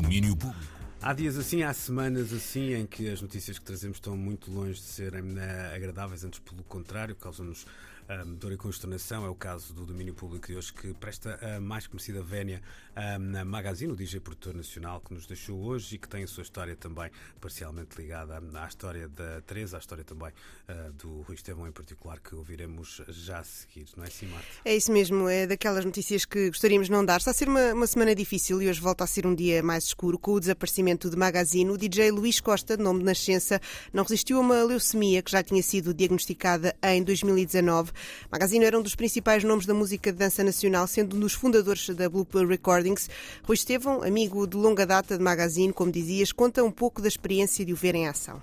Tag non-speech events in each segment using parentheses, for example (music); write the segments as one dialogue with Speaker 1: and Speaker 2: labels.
Speaker 1: Domínio Público.
Speaker 2: Há dias assim, há semanas assim, em que as notícias que trazemos estão muito longe de serem uh, agradáveis, antes pelo contrário, causam-nos dor e consternação. É o caso do domínio público de hoje, que presta a mais conhecida vénia uh, na Magazine, o DJ produtor nacional, que nos deixou hoje e que tem a sua história também parcialmente ligada à história da Teresa, à história também uh, do Rui Estevão em particular, que ouviremos já a seguir, não é assim, Marta?
Speaker 3: É isso mesmo, é daquelas notícias que gostaríamos não dar. Está a ser uma, uma semana difícil e hoje volta a ser um dia mais escuro com o desaparecimento do Magazine, o DJ Luís Costa, de nome de nascença, não resistiu a uma leucemia que já tinha sido diagnosticada em 2019. Magazine era um dos principais nomes da música de dança nacional, sendo um dos fundadores da Blooper Recordings. Rui Estevão, amigo de longa data de Magazine, como dizias, conta um pouco da experiência de o ver em ação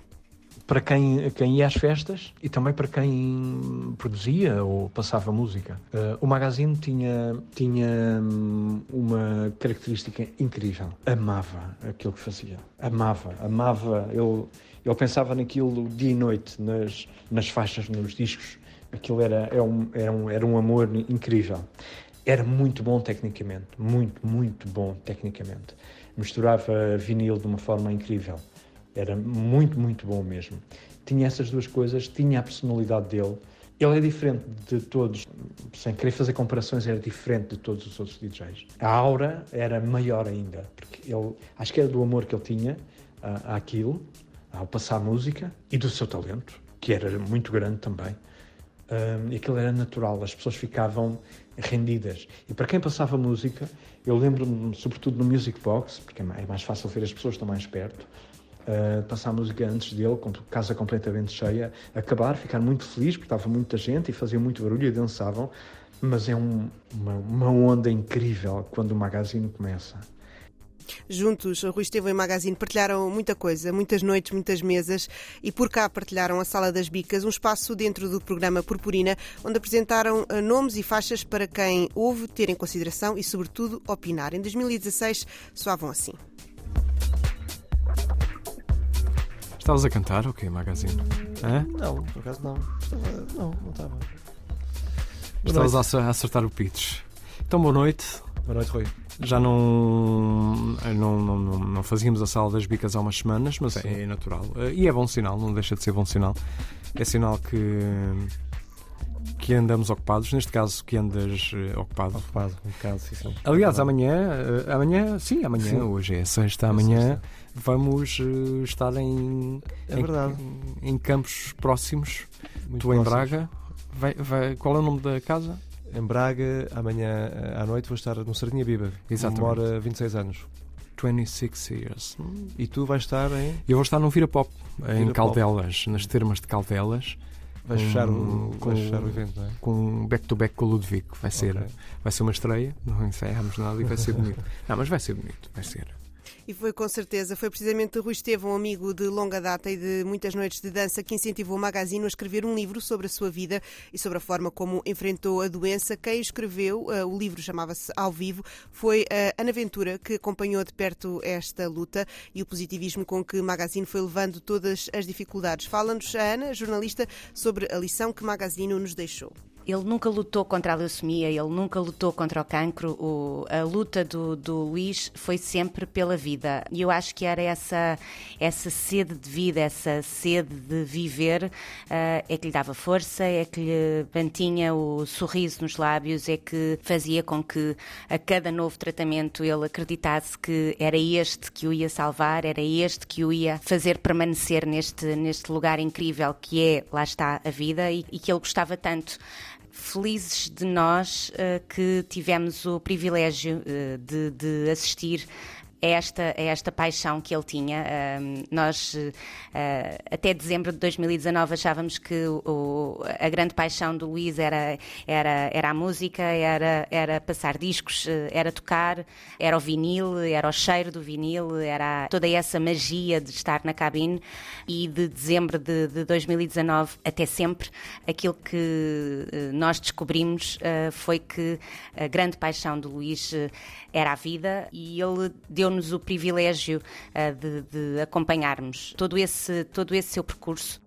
Speaker 4: para quem, quem ia às festas e também para quem produzia ou passava música. Uh, o magazine tinha, tinha hum, uma característica incrível. Amava aquilo que fazia. Amava, amava. Eu, eu pensava naquilo dia e noite, nas, nas faixas, nos discos. Aquilo era, era, um, era, um, era um amor incrível. Era muito bom tecnicamente, muito, muito bom tecnicamente. Misturava vinil de uma forma incrível. Era muito, muito bom mesmo. Tinha essas duas coisas, tinha a personalidade dele. Ele é diferente de todos, sem querer fazer comparações, era diferente de todos os outros DJs. A aura era maior ainda, porque ele, acho que era do amor que ele tinha uh, àquilo, ao passar música, e do seu talento, que era muito grande também. Um, e aquilo era natural, as pessoas ficavam rendidas. E para quem passava música, eu lembro-me, sobretudo no Music Box, porque é, é mais fácil ver as pessoas estão mais perto, uh, passar música antes dele, com casa completamente cheia, acabar, ficar muito feliz, porque estava muita gente e fazia muito barulho e dançavam, mas é um, uma, uma onda incrível quando o magazine começa.
Speaker 3: Juntos, Rui Estevão e Magazine partilharam muita coisa, muitas noites, muitas mesas e por cá partilharam a Sala das Bicas, um espaço dentro do programa Purpurina, onde apresentaram eh, nomes e faixas para quem ouve ter em consideração e, sobretudo, opinar. Em 2016 soavam assim.
Speaker 5: Estavas a cantar ou okay, quê, Magazine?
Speaker 6: Hã? Não, por acaso não. Estava... Não, não estava.
Speaker 5: Estavas a acertar o pitch. Então, boa noite.
Speaker 6: Boa noite, Rui.
Speaker 5: Já não, não, não, não, fazíamos a sala das bicas há umas semanas, mas é, é natural. E é bom sinal, não deixa de ser bom sinal. É sinal que que andamos ocupados, neste caso que andas uh, ocupado.
Speaker 6: Ocupado, um bocado, sim, sim.
Speaker 5: Aliás, amanhã, uh, amanhã, sim, amanhã, sim. hoje é sexta, amanhã é sexta. vamos estar em,
Speaker 6: é
Speaker 5: em, em campos próximos. Muito tu próximos. em Braga. Vai, vai, qual é o nome da casa?
Speaker 6: Em Braga, amanhã à noite vou estar no Sardinha Biba. Exatamente. Demora 26 anos.
Speaker 5: 26 years.
Speaker 6: E tu vais estar em?
Speaker 5: Eu vou estar no Vira Pop, Vira em Caldelas, nas termas de Caldelas.
Speaker 6: Vais fechar, o, com, vais fechar o evento, não é?
Speaker 5: Com back-to-back com o Ludovico. Vai ser, okay. vai ser uma estreia, não ensaiamos nada e vai ser bonito. (laughs) não, mas vai ser bonito, vai ser.
Speaker 3: E foi com certeza, foi precisamente Rui Estevão, um amigo de longa data e de muitas noites de dança, que incentivou o Magazine a escrever um livro sobre a sua vida e sobre a forma como enfrentou a doença. Quem escreveu, uh, o livro chamava-se Ao Vivo, foi a Ana Ventura, que acompanhou de perto esta luta e o positivismo com que Magazine foi levando todas as dificuldades. Fala-nos a Ana, jornalista, sobre a lição que Magazine nos deixou.
Speaker 7: Ele nunca lutou contra a leucemia, ele nunca lutou contra o cancro. O, a luta do, do Luís foi sempre pela vida. E eu acho que era essa, essa sede de vida, essa sede de viver, uh, é que lhe dava força, é que lhe mantinha o sorriso nos lábios, é que fazia com que a cada novo tratamento ele acreditasse que era este que o ia salvar, era este que o ia fazer permanecer neste, neste lugar incrível que é, lá está, a vida e, e que ele gostava tanto felizes de nós uh, que tivemos o privilégio uh, de, de, assistir é esta, é esta paixão que ele tinha. nós, uh, até dezembro de 2019, achávamos que o, a grande paixão do Luís era, era, era a música, era, era passar discos, uh, era tocar, era o vinil, era o cheiro do vinil, era toda essa magia de estar na cabine. E de dezembro de, de 2019 até sempre, aquilo que uh, nós descobrimos foi que a grande paixão do Luís era a vida e ele deu deu-nos o privilégio uh, de, de acompanharmos todo esse, todo esse seu percurso.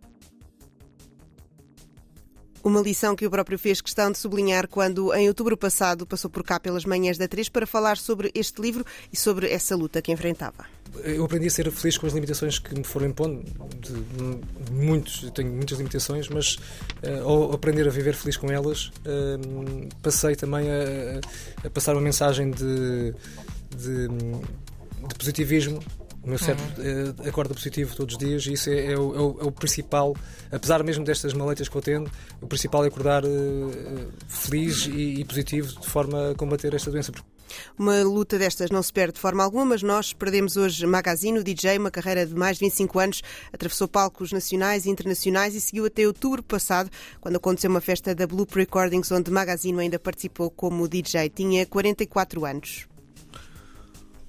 Speaker 3: Uma lição que o próprio fez questão de sublinhar quando, em outubro passado, passou por cá pelas manhãs da 3 para falar sobre este livro e sobre essa luta que enfrentava.
Speaker 1: Eu aprendi a ser feliz com as limitações que me foram impondo. De, muitos, tenho muitas limitações, mas uh, ao aprender a viver feliz com elas, uh, passei também a, a, passar uma mensagem de, de, de positivismo o meu cérebro uhum. acorda positivo todos os dias e isso é, é, o, é, o, é, principal, apesar mesmo destas maletas que eu tendo, o principal é acordar uh, feliz e, e, positivo de forma a combater esta doença.
Speaker 3: Uma luta destas não se perde de forma alguma, mas nós perdemos hoje Magazine, o DJ, uma carreira de mais de 25 anos, atravessou palcos nacionais e internacionais e seguiu até outubro passado, quando aconteceu uma festa da Bloop Recordings, onde Magazine ainda participou como DJ. Tinha 44 anos.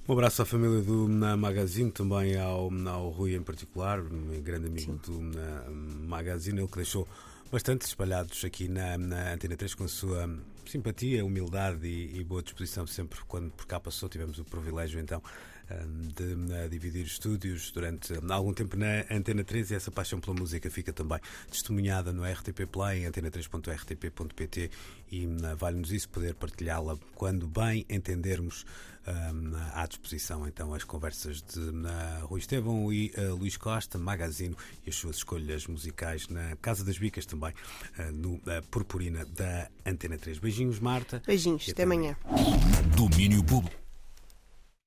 Speaker 2: Um abraço à família do na Magazine, também ao, ao Rui em particular, um grande amigo Sim. do na Magazine, ele que deixou bastante espalhados aqui na, na Antena 3 com a sua simpatia, humildade e, e, boa disposição. Sempre quando por cá passou, tivemos o privilégio então de, de dividir estúdios durante algum tempo na Antena 3 e essa paixão pela música fica também testemunhada no RTP Play, em antena3.rtp.pt e vale-nos isso poder partilhá-la quando bem entendermos um, à disposição então as conversas de uh, Rui Estevão e uh, Luís Costa, Magazino e as suas escolhas musicais na Casa das Bicas também, uh, no Purpurina da Antena 3. Beijinhos, Marta.
Speaker 3: Beijinhos, até, até amanhã.
Speaker 8: Domínio Público.